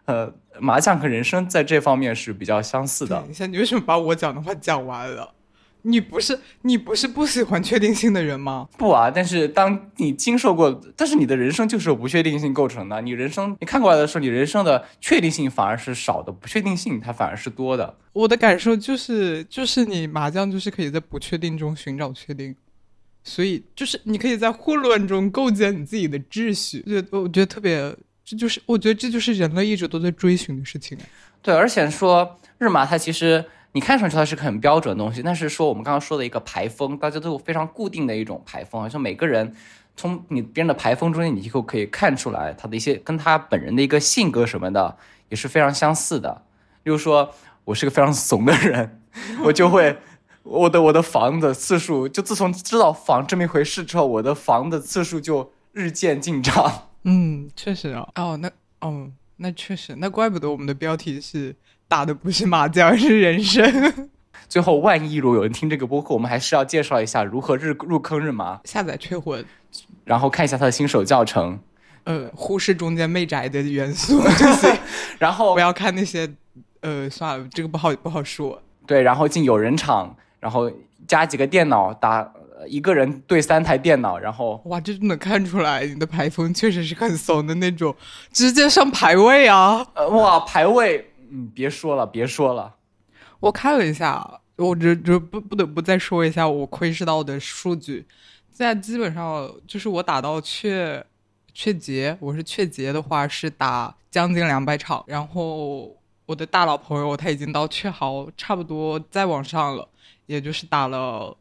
呃，麻将和人生在这方面是比较相似的等。一下，你为什么把我讲的话讲完了？你不是你不是不喜欢确定性的人吗？不啊，但是当你经受过，但是你的人生就是由不确定性构成的。你人生你看过来的时候，你人生的确定性反而是少的，不确定性它反而是多的。我的感受就是，就是你麻将就是可以在不确定中寻找确定，所以就是你可以在混乱中构建你自己的秩序。我我觉得特别，这就是我觉得这就是人类一直都在追寻的事情。对，而且说日麻它其实你看上去它是个很标准的东西，但是说我们刚刚说的一个排风，大家都有非常固定的一种排风，好像每个人从你别人的排风中间，你就可以看出来他的一些跟他本人的一个性格什么的也是非常相似的。例如说，我是个非常怂的人，我就会。我的我的房子次数，就自从知道房这么一回事之后，我的房的次数就日渐进账。嗯，确实啊。哦，那哦，那确实，那怪不得我们的标题是打的不是麻将，是人生。最后，万一如果有人听这个播客，我们还是要介绍一下如何日入坑日麻，下载确魂，然后看一下他的新手教程，呃，忽视中间媚宅的元素，然后不要看那些，呃，算了，这个不好不好说。对，然后进有人场，然后加几个电脑打，呃一个人对三台电脑，然后哇，这就能看出来你的排风确实是很怂的那种，直接上排位啊！呃哇排位，嗯别说了别说了，我看了一下，我这这不不得不再说一下我窥视到的数据，现在基本上就是我打到确确结，我是确结的话是打将近两百场，然后我的大佬朋友他已经到确豪差不多再往上了，也就是打了。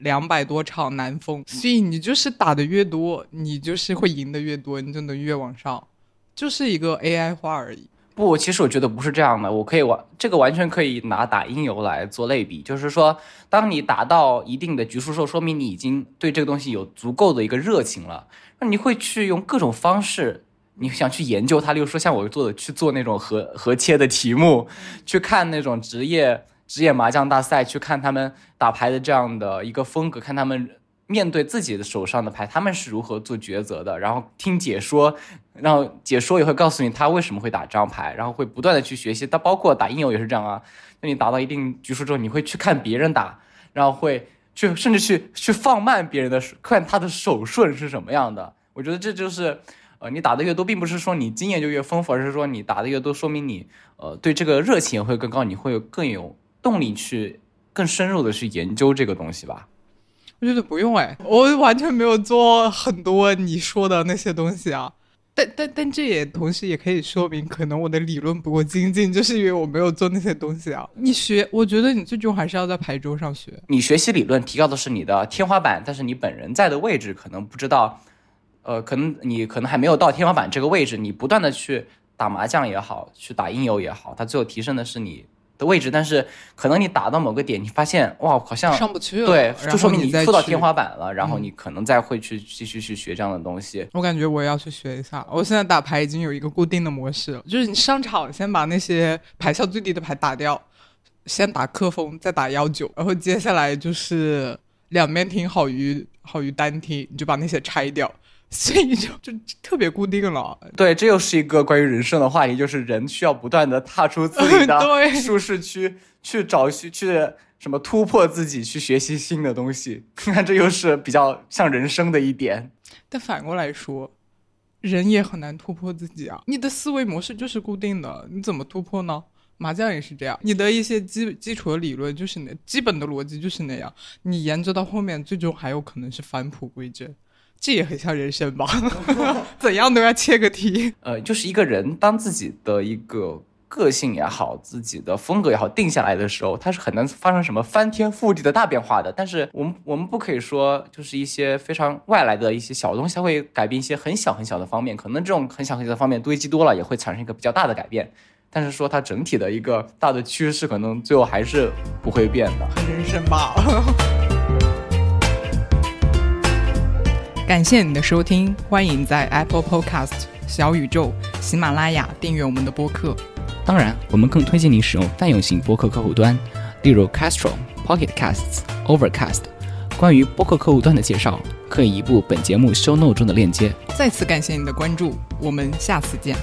两百多场南风，所以你就是打的越多，你就是会赢的越多，你就能越往上，就是一个 AI 化而已。不，其实我觉得不是这样的，我可以完这个完全可以拿打音游来做类比，就是说，当你达到一定的局数时候，说明你已经对这个东西有足够的一个热情了，那你会去用各种方式，你想去研究它，例如说像我做的去做那种和和切的题目，去看那种职业职业麻将大赛，去看他们打牌的这样的一个风格，看他们。面对自己的手上的牌，他们是如何做抉择的？然后听解说，然后解说也会告诉你他为什么会打这张牌，然后会不断的去学习。他包括打应用也是这样啊。那你打到一定局数之后，你会去看别人打，然后会去甚至去去放慢别人的看他的手顺是什么样的。我觉得这就是，呃，你打的越多，并不是说你经验就越丰富，而是说你打的越多，说明你呃对这个热情也会更高，你会更有动力去更深入的去研究这个东西吧。我觉得不用哎，我完全没有做很多你说的那些东西啊。但但但这也同时也可以说明，可能我的理论不够精进，就是因为我没有做那些东西啊。你学，我觉得你最终还是要在牌桌上学。你学习理论提高的是你的天花板，但是你本人在的位置可能不知道，呃，可能你可能还没有到天花板这个位置。你不断的去打麻将也好，去打音游也好，它最后提升的是你的位置，但是可能你打到某个点，你发现哇，好像上不去了，对，就说明你触到天花板了，然后嗯你可能再会去继续去学这样的东西。我感觉我也要去学一下。我现在打牌已经有一个固定的模式了，就是你上场先把那些牌效最低的牌打掉，先打克风，再打幺九，然后接下来就是两边听好于好于单听，你就把那些拆掉，所以就就特别固定了。对，这又是一个关于人生的话题，就是人需要不断的踏出自己的 对舒适区，去找去去什么突破自己，去学习新的东西。你看，这又是比较像人生的一点。但反过来说，人也很难突破自己啊！你的思维模式就是固定的，你怎么突破呢？麻将也是这样，你的一些基基础的理论就是那基本的逻辑就是那样，你研究到后面，最终还有可能是返璞归真，这也很像人生吧？怎样都要切个题。呃，就是一个人当自己的一个个性也好，自己的风格也好定下来的时候，他是很难发生什么翻天覆地的大变化的。但是我们我们不可以说，就是一些非常外来的一些小东西，它会改变一些很小很小的方面。可能这种很小很小的方面堆积多了，也会产生一个比较大的改变。但是说它整体的一个大的趋势，可能最后还是不会变的。很人生吧。感谢你的收听，欢迎在 Apple Podcast、小宇宙、喜马拉雅订阅我们的播客。当然，我们更推荐你使用泛用型播客客户端，例如 Castro、Pocket Casts、Overcast、关于播客客户端的介绍，可以移步本节目 show note 中的链接。再次感谢你的关注，我们下次见。